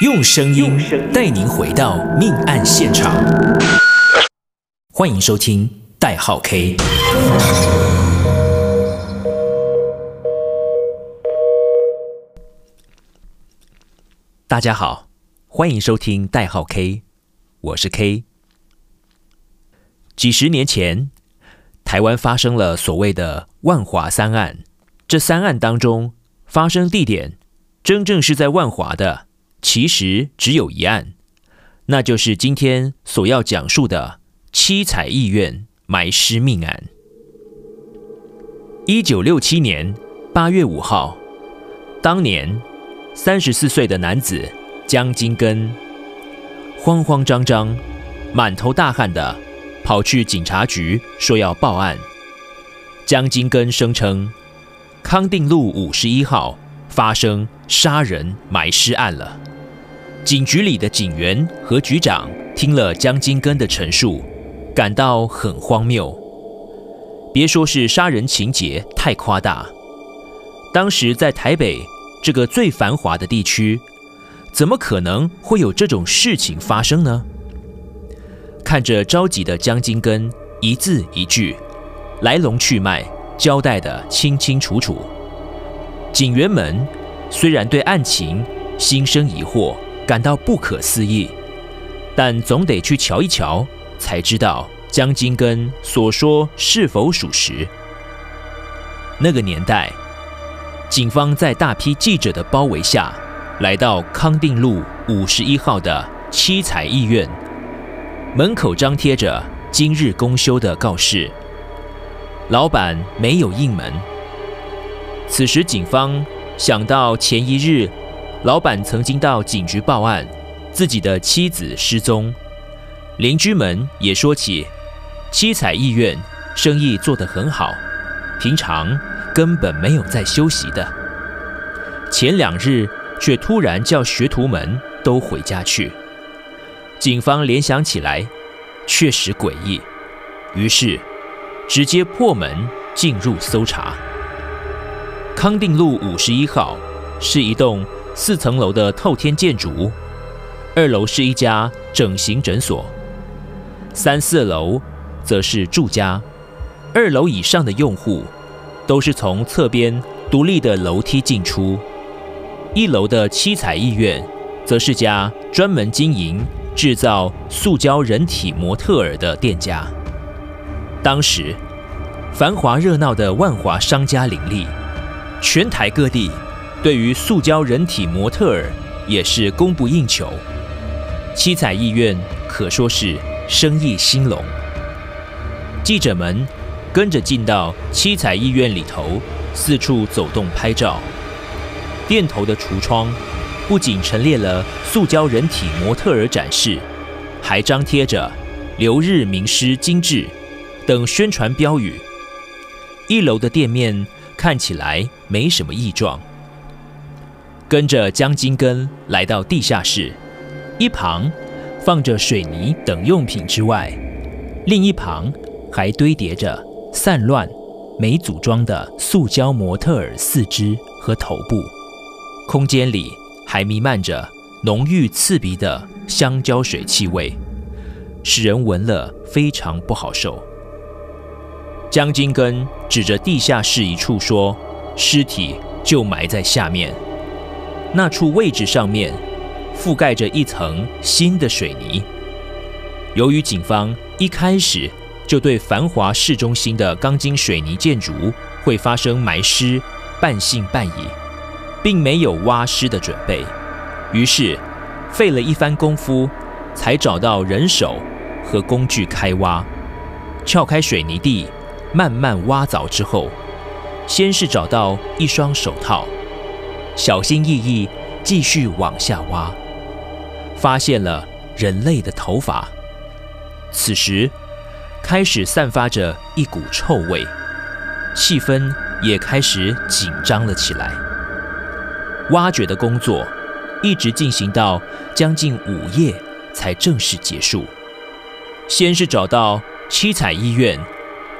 用声音带您回到命案现场。欢迎收听代号 K。大家好，欢迎收听代号 K，我是 K。几十年前，台湾发生了所谓的万华三案。这三案当中，发生地点真正是在万华的，其实只有一案，那就是今天所要讲述的七彩医院埋尸命案。一九六七年八月五号，当年三十四岁的男子江金根，慌慌张张、满头大汗的跑去警察局说要报案。江金根声称，康定路五十一号发生杀人埋尸案了。警局里的警员和局长听了江金根的陈述，感到很荒谬。别说是杀人情节太夸大，当时在台北这个最繁华的地区，怎么可能会有这种事情发生呢？看着着急的江金根，一字一句，来龙去脉交代的清清楚楚。警员们虽然对案情心生疑惑。感到不可思议，但总得去瞧一瞧，才知道江金根所说是否属实。那个年代，警方在大批记者的包围下，来到康定路五十一号的七彩医院门口，张贴着“今日公休”的告示。老板没有应门。此时，警方想到前一日。老板曾经到警局报案，自己的妻子失踪。邻居们也说起，七彩医院生意做得很好，平常根本没有在休息的。前两日却突然叫学徒们都回家去。警方联想起来，确实诡异，于是直接破门进入搜查。康定路五十一号是一栋。四层楼的透天建筑，二楼是一家整形诊所，三四楼则是住家。二楼以上的用户都是从侧边独立的楼梯进出。一楼的七彩医院，则是家专门经营制造塑胶人体模特儿的店家。当时，繁华热闹的万华商家林立，全台各地。对于塑胶人体模特儿也是供不应求，七彩艺院可说是生意兴隆。记者们跟着进到七彩艺院里头，四处走动拍照。店头的橱窗不仅陈列了塑胶人体模特儿展示，还张贴着“留日名师精致”等宣传标语。一楼的店面看起来没什么异状。跟着江金根来到地下室，一旁放着水泥等用品之外，另一旁还堆叠着散乱、没组装的塑胶模特儿四肢和头部。空间里还弥漫着浓郁刺鼻的香蕉水气味，使人闻了非常不好受。江金根指着地下室一处说：“尸体就埋在下面。”那处位置上面覆盖着一层新的水泥。由于警方一开始就对繁华市中心的钢筋水泥建筑会发生埋尸半信半疑，并没有挖尸的准备，于是费了一番功夫，才找到人手和工具开挖。撬开水泥地，慢慢挖凿之后，先是找到一双手套。小心翼翼继续往下挖，发现了人类的头发。此时开始散发着一股臭味，气氛也开始紧张了起来。挖掘的工作一直进行到将近午夜才正式结束。先是找到七彩医院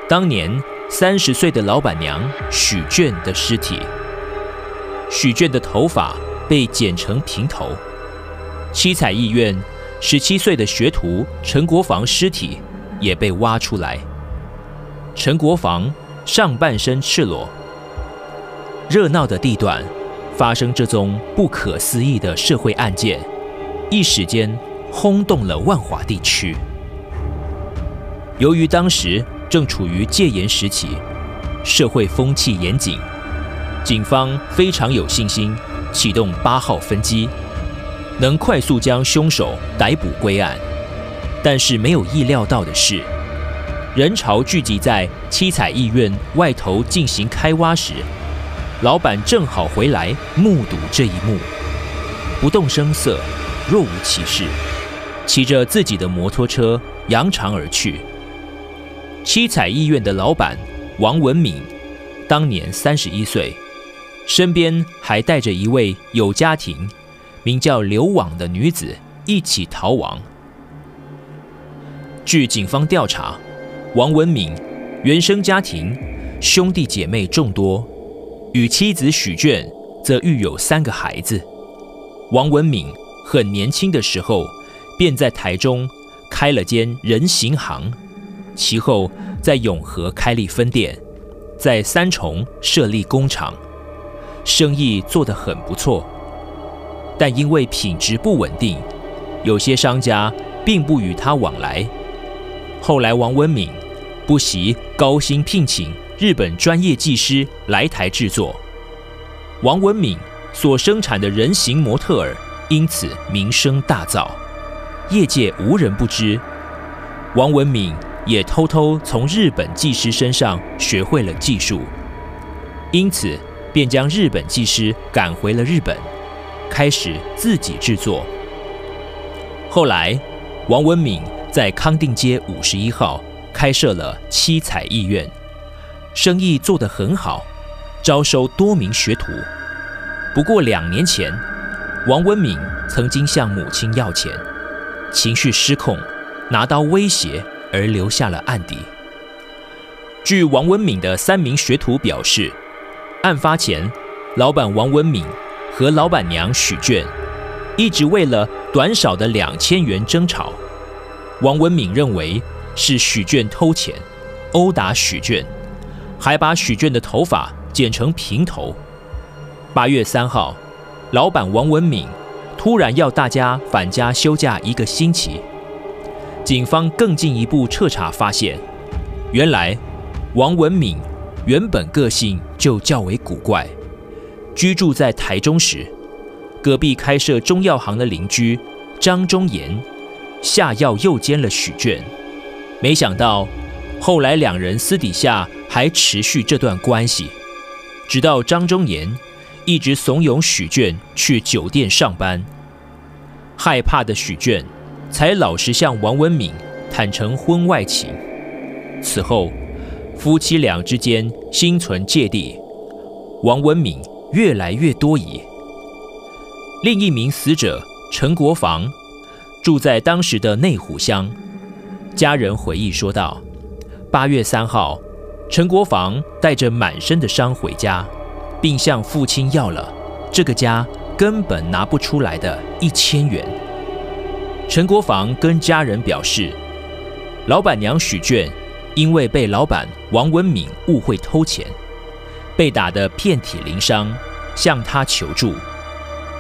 当年三十岁的老板娘许娟的尸体。许娟的头发被剪成平头，七彩艺苑十七岁的学徒陈国防尸体也被挖出来。陈国防上半身赤裸，热闹的地段发生这宗不可思议的社会案件，一时间轰动了万华地区。由于当时正处于戒严时期，社会风气严谨，警方非常有信心启动八号分机，能快速将凶手逮捕归案。但是没有意料到的是，人潮聚集在七彩医院外头进行开挖时，老板正好回来目睹这一幕，不动声色，若无其事，骑着自己的摩托车扬长而去。七彩医院的老板王文敏，当年三十一岁，身边还带着一位有家庭、名叫刘网的女子一起逃亡。据警方调查，王文敏原生家庭兄弟姐妹众多，与妻子许娟则育有三个孩子。王文敏很年轻的时候便在台中开了间人行行。其后，在永和开立分店，在三重设立工厂，生意做得很不错。但因为品质不稳定，有些商家并不与他往来。后来，王文敏不惜高薪聘请日本专业技师来台制作，王文敏所生产的人形模特儿因此名声大噪，业界无人不知。王文敏。也偷偷从日本技师身上学会了技术，因此便将日本技师赶回了日本，开始自己制作。后来，王文敏在康定街五十一号开设了七彩艺苑，生意做得很好，招收多名学徒。不过两年前，王文敏曾经向母亲要钱，情绪失控，拿刀威胁。而留下了案底。据王文敏的三名学徒表示，案发前，老板王文敏和老板娘许娟一直为了短少的两千元争吵。王文敏认为是许娟偷钱，殴打许娟，还把许娟的头发剪成平头。八月三号，老板王文敏突然要大家返家休假一个星期。警方更进一步彻查，发现，原来王文敏原本个性就较为古怪。居住在台中时，隔壁开设中药行的邻居张忠言下药诱奸了许娟。没想到，后来两人私底下还持续这段关系，直到张忠言一直怂恿许娟去酒店上班，害怕的许娟。才老实向王文敏坦承婚外情。此后，夫妻俩之间心存芥蒂，王文敏越来越多疑。另一名死者陈国防住在当时的内湖乡，家人回忆说道：“八月三号，陈国防带着满身的伤回家，并向父亲要了这个家根本拿不出来的一千元。”陈国防跟家人表示，老板娘许娟因为被老板王文敏误会偷钱，被打得遍体鳞伤，向他求助。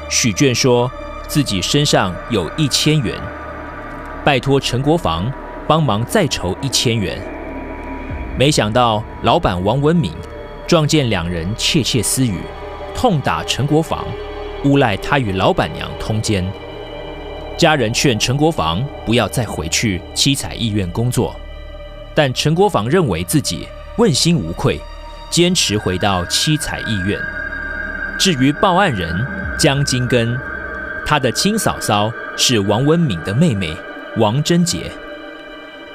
许娟说自己身上有一千元，拜托陈国防帮忙再筹一千元。没想到老板王文敏撞见两人窃窃私语，痛打陈国防，诬赖他与老板娘通奸。家人劝陈国防不要再回去七彩艺苑工作，但陈国防认为自己问心无愧，坚持回到七彩医院。至于报案人江金根，他的亲嫂嫂是王文敏的妹妹王贞洁，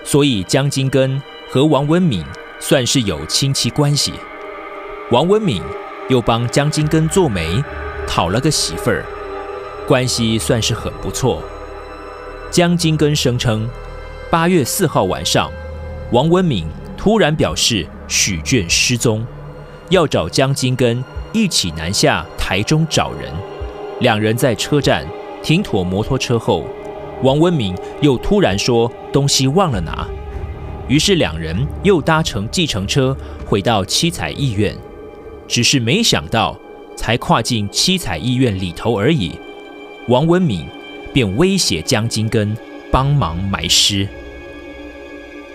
所以江金根和王文敏算是有亲戚关系。王文敏又帮江金根做媒，讨了个媳妇儿。关系算是很不错。江金根声称，八月四号晚上，王文敏突然表示许卷失踪，要找江金根一起南下台中找人。两人在车站停妥摩托车后，王文敏又突然说东西忘了拿，于是两人又搭乘计程车回到七彩医院。只是没想到，才跨进七彩医院里头而已，王文敏便威胁江金根帮忙埋尸。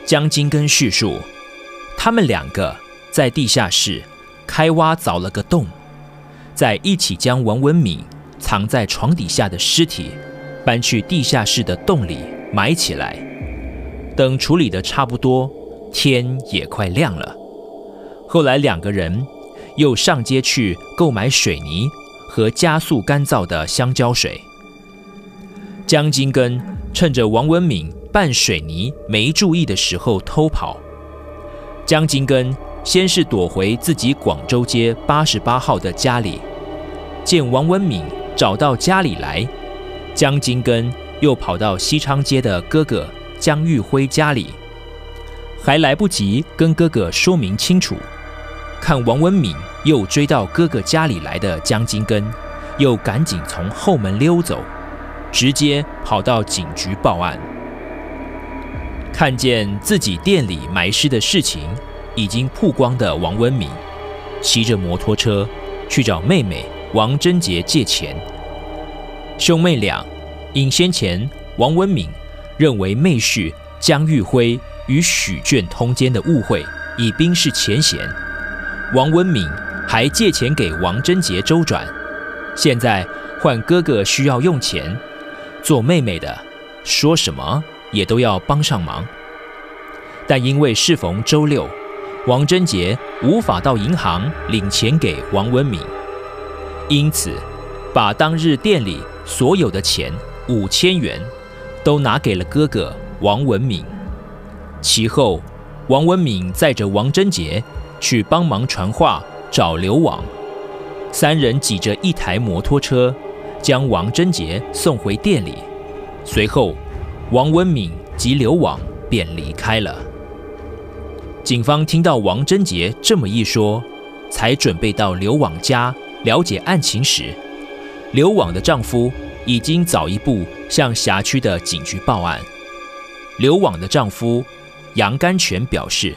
江金根叙述，他们两个在地下室开挖凿了个洞，再一起将王文敏藏在床底下的尸体搬去地下室的洞里埋起来。等处理得差不多，天也快亮了。后来两个人又上街去购买水泥和加速干燥的香蕉水。江金根趁着王文敏拌水泥没注意的时候偷跑。江金根先是躲回自己广州街八十八号的家里，见王文敏找到家里来，江金根又跑到西昌街的哥哥江玉辉家里，还来不及跟哥哥说明清楚，看王文敏又追到哥哥家里来的江金根，又赶紧从后门溜走，直接跑到警局报案。看见自己店里埋尸的事情已经曝光的王文敏，骑着摩托车去找妹妹王贞洁借钱。兄妹俩因先前王文敏认为妹婿江玉辉与许卷通奸的误会已冰释前嫌，王文敏还借钱给王贞洁周转，现在换哥哥需要用钱，做妹妹的说什么？也都要帮上忙。但因为适逢周六，王贞杰无法到银行领钱给王文敏，因此把当日店里所有的钱五千元都拿给了哥哥王文敏。其后，王文敏载着王贞杰去帮忙传话找刘网，三人挤着一台摩托车将王贞杰送回店里。随后，王文敏及刘网便离开了。警方听到王贞杰这么一说，才准备到刘网家了解案情时，刘网的丈夫已经早一步向辖区的警局报案。刘网的丈夫杨甘泉表示，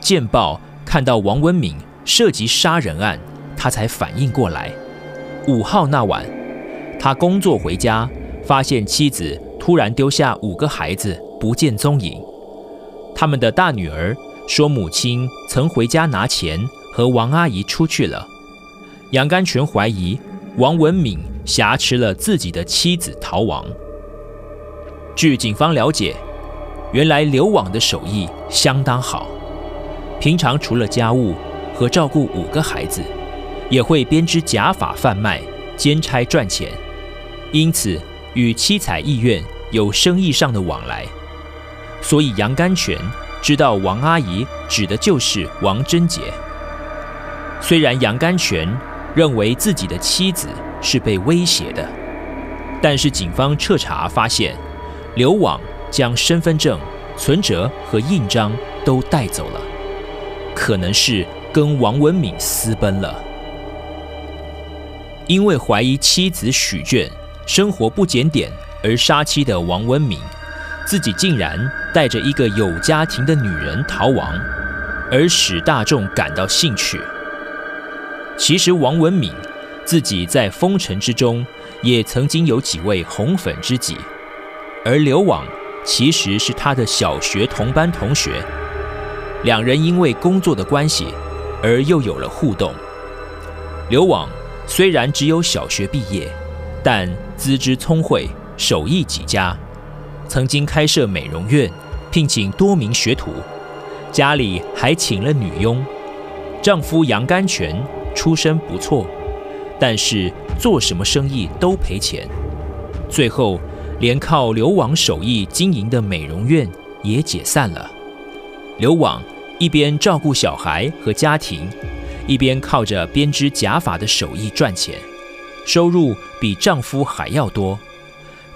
见报看到王文敏涉及杀人案，他才反应过来。五号那晚，他工作回家，发现妻子突然丢下五个孩子不见踪影，他们的大女儿。说母亲曾回家拿钱，和王阿姨出去了。杨甘泉怀疑王文敏挟持了自己的妻子逃亡。据警方了解，原来刘网的手艺相当好，平常除了家务和照顾五个孩子，也会编织假发贩卖、兼差赚钱，因此与七彩医院有生意上的往来。所以杨甘泉。知道王阿姨指的就是王贞洁。虽然杨甘泉认为自己的妻子是被威胁的，但是警方彻查发现，刘网将身份证、存折和印章都带走了，可能是跟王文敏私奔了。因为怀疑妻子许卷生活不检点而杀妻的王文敏。自己竟然带着一个有家庭的女人逃亡，而使大众感到兴趣。其实王文敏自己在风尘之中也曾经有几位红粉知己，而刘网其实是他的小学同班同学，两人因为工作的关系而又有了互动。刘网虽然只有小学毕业，但资质聪慧，手艺极佳。曾经开设美容院，聘请多名学徒，家里还请了女佣。丈夫杨甘泉出身不错，但是做什么生意都赔钱，最后连靠刘网手艺经营的美容院也解散了。刘网一边照顾小孩和家庭，一边靠着编织假发的手艺赚钱，收入比丈夫还要多。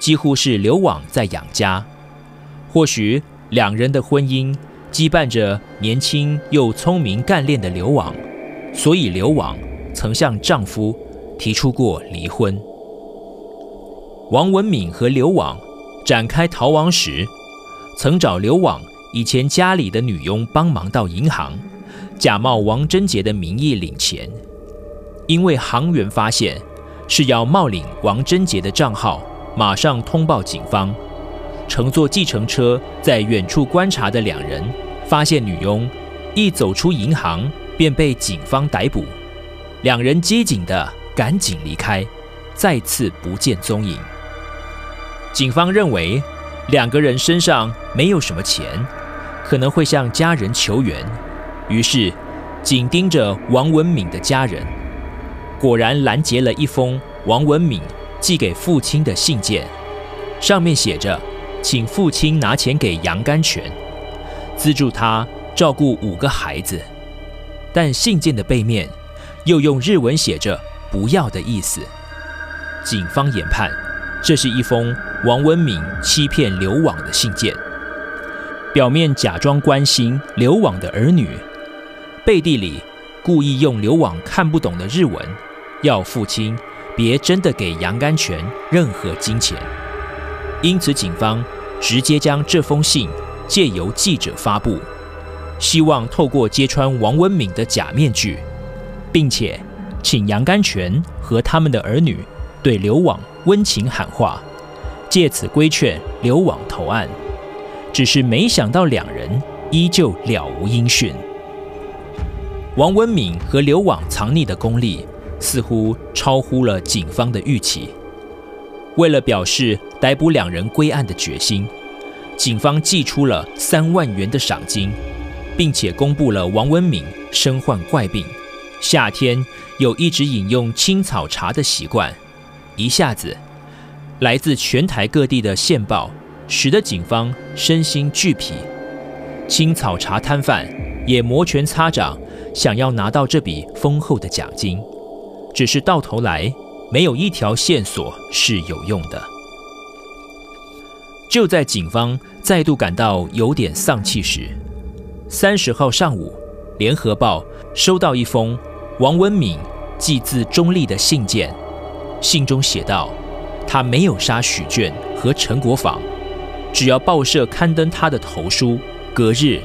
几乎是刘网在养家，或许两人的婚姻羁绊着年轻又聪明干练的刘网，所以刘网曾向丈夫提出过离婚。王文敏和刘网展开逃亡时，曾找刘网以前家里的女佣帮忙到银行，假冒王贞杰的名义领钱。因为行员发现是要冒领王贞杰的账号，马上通报警方。乘坐计程车在远处观察的两人，发现女佣一走出银行便被警方逮捕，两人机警的赶紧离开，再次不见踪影。警方认为两个人身上没有什么钱，可能会向家人求援，于是紧盯着王文敏的家人，果然拦截了一封王文敏寄给父亲的信件，上面写着请父亲拿钱给杨甘泉，资助他照顾五个孩子，但信件的背面又用日文写着不要的意思，警方研判这是一封。王文敏欺骗刘网的信件，表面假装关心刘网的儿女，背地里故意用刘网看不懂的日文，要父亲别真的给杨甘泉任何金钱。因此，警方直接将这封信借由记者发布，希望透过揭穿王文敏的假面具，并且请杨甘泉和他们的儿女对刘网温情喊话。借此规劝刘网投案，只是没想到两人依旧了无音讯。王文敏和刘网藏匿的功力似乎超乎了警方的预期。为了表示逮捕两人归案的决心，警方寄出了三万元的赏金，并且公布了王文敏身患怪病，夏天有一直饮用青草茶的习惯，一下子。来自全台各地的线报，使得警方身心俱疲。青草茶摊贩也摩拳擦掌，想要拿到这笔丰厚的奖金，只是到头来没有一条线索是有用的。就在警方再度感到有点丧气时，三十号上午，《联合报》收到一封王文敏寄自中立的信件，信中写道。他没有杀许卷和陈国防，只要报社刊登他的投书，隔日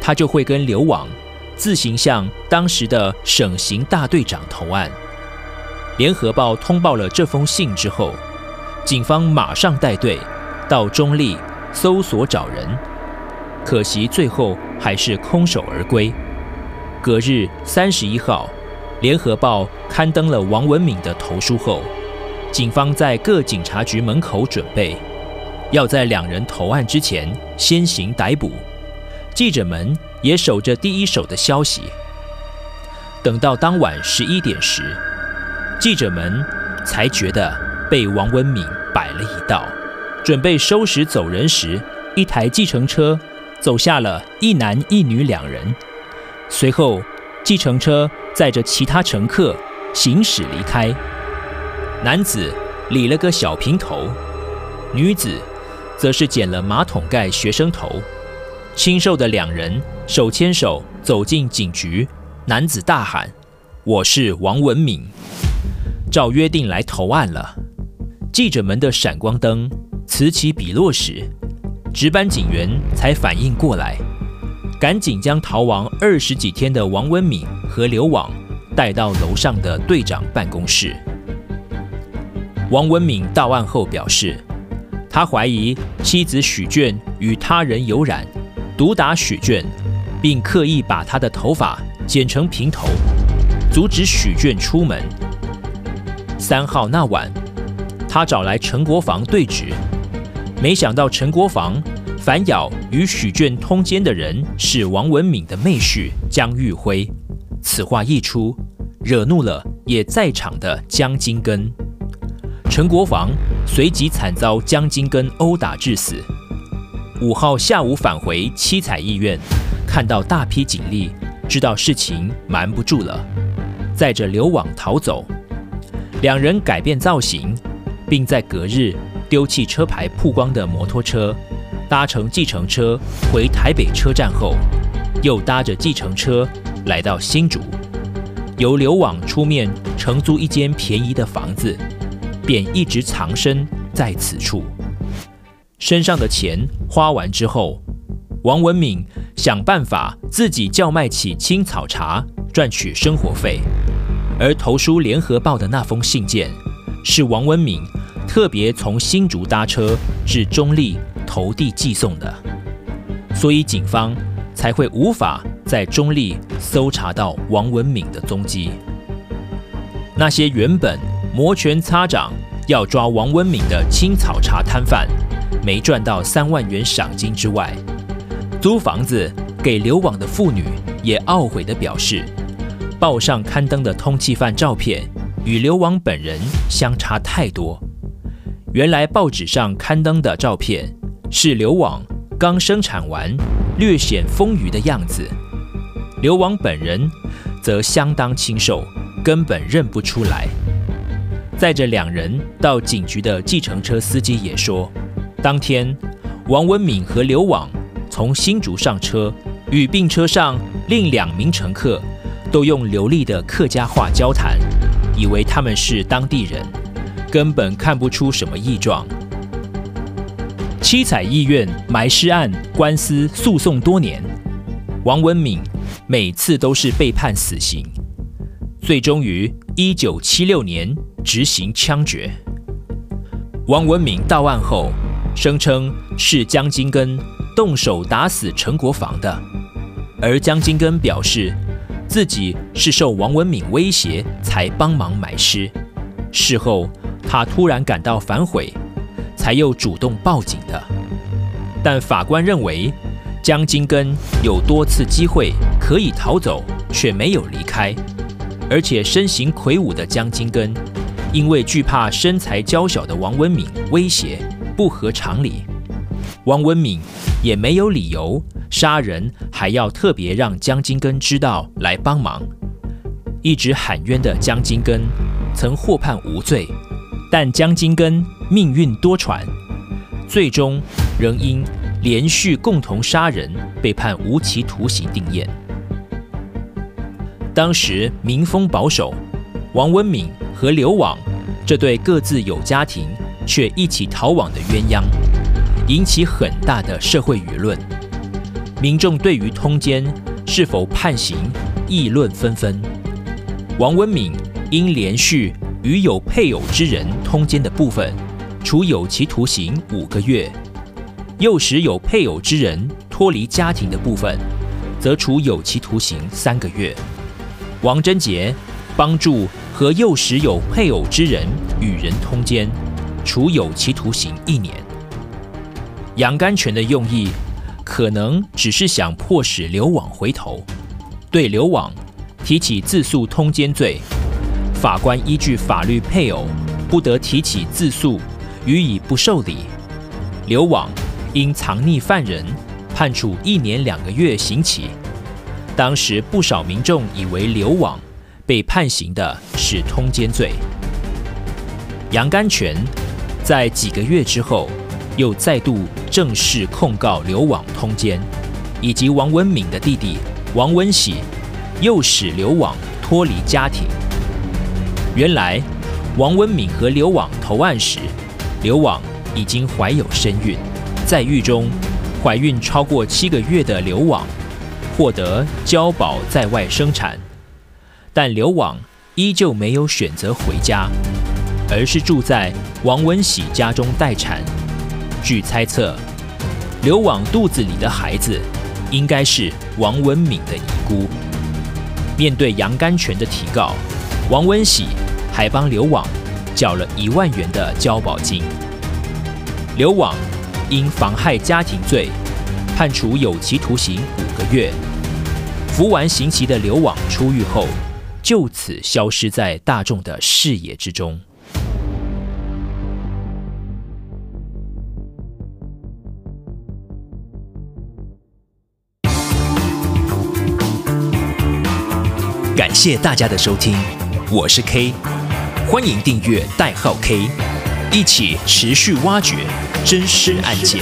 他就会跟刘网自行向当时的省刑大队长投案。联合报通报了这封信之后，警方马上带队到中坜搜索找人，可惜最后还是空手而归。隔日三十一号，联合报刊登了王文敏的投书后。警方在各警察局门口准备，要在两人投案之前先行逮捕。记者们也守着第一手的消息。等到当晚十一点时，记者们才觉得被王文敏摆了一道。准备收拾走人时，一台计程车走下了一男一女两人。随后，计程车载着其他乘客行驶离开。男子理了个小平头，女子则是剪了马桶盖学生头。清瘦的两人手牵手走进警局，男子大喊：“我是王文敏，照约定来投案了。”记者们的闪光灯此起彼落时，值班警员才反应过来，赶紧将逃亡二十几天的王文敏和刘网带到楼上的队长办公室。王文敏到案后表示，他怀疑妻子许娟与他人有染，毒打许娟，并刻意把她的头发剪成平头，阻止许娟出门。三号那晚，他找来陈国防对质，没想到陈国防反咬与许卷通奸的人是王文敏的妹婿江玉辉。此话一出，惹怒了也在场的江金根。陈国防随即惨遭江金根殴打致死。五号下午返回七彩医院，看到大批警力，知道事情瞒不住了，载着刘网逃走。两人改变造型，并在隔日丢弃车牌曝光的摩托车，搭乘计程车回台北车站后，又搭着计程车来到新竹，由刘网出面承租一间便宜的房子。便一直藏身在此处。身上的钱花完之后，王文敏想办法自己叫卖起青草茶，赚取生活费。而投书《联合报》的那封信件，是王文敏特别从新竹搭车至中坜投递寄送的，所以警方才会无法在中坜搜查到王文敏的踪迹。那些原本摩拳擦掌要抓王文敏的青草茶摊贩，没赚到三万元赏金之外，租房子给流亡的妇女也懊悔地表示。报上刊登的通缉犯照片与流亡本人相差太多。原来报纸上刊登的照片是流亡刚生产完、略显丰腴的样子，流亡本人则相当清瘦，根本认不出来。载着两人到警局的计程车司机也说，当天王文敏和流亡从新竹上车，与病车上另两名乘客。都用流利的客家话交谈，以为他们是当地人，根本看不出什么异状。七彩医院埋尸案官司诉讼多年，王文敏每次都是被判死刑，最终于一九七六年执行枪决。王文敏到案后，声称是江金根动手打死陈国防的，而江金根表示。自己是受王文敏威胁才帮忙埋尸，事后他突然感到反悔，才又主动报警的。但法官认为江金根有多次机会可以逃走，却没有离开，而且身形魁梧的江金根因为惧怕身材娇小的王文敏威胁，不合常理。王文敏也没有理由。杀人还要特别让江金根知道来帮忙。一直喊冤的江金根曾获判无罪，但江金根命运多舛，最终仍因连续共同杀人被判无期徒刑定谳。当时民风保守，王文敏和刘网这对各自有家庭却一起逃亡的鸳鸯，引起很大的社会舆论。民众对于通奸是否判刑议论纷纷。王文敏因连续与有配偶之人通奸的部分，处有期徒刑五个月；诱使有配偶之人脱离家庭的部分，则处有期徒刑三个月。王贞杰帮助和诱使有配偶之人与人通奸，处有期徒刑一年。杨甘泉的用意。可能只是想迫使流亡回头，对流亡提起自诉通奸罪。法官依据法律配偶不得提起自诉，予以不受理。流亡因藏匿犯人，判处一年两个月刑期。当时不少民众以为流亡被判刑的是通奸罪。杨甘泉在几个月之后。又再度正式控告刘网通奸，以及王文敏的弟弟王文喜诱使刘网脱离家庭。原来，王文敏和刘网投案时，刘网已经怀有身孕，在狱中怀孕超过七个月的刘网获得交保在外生产，但刘网依旧没有选择回家，而是住在王文喜家中待产。据猜测，流往肚子里的孩子应该是王文敏的遗孤。面对杨甘泉的提告，王文喜还帮流亡缴了一万元的交保金。刘网因妨害家庭罪，判处有期徒刑五个月。服完刑期的刘网出狱后，就此消失在大众的视野之中。感谢大家的收听，我是 K，欢迎订阅代号 K，一起持续挖掘真实案件。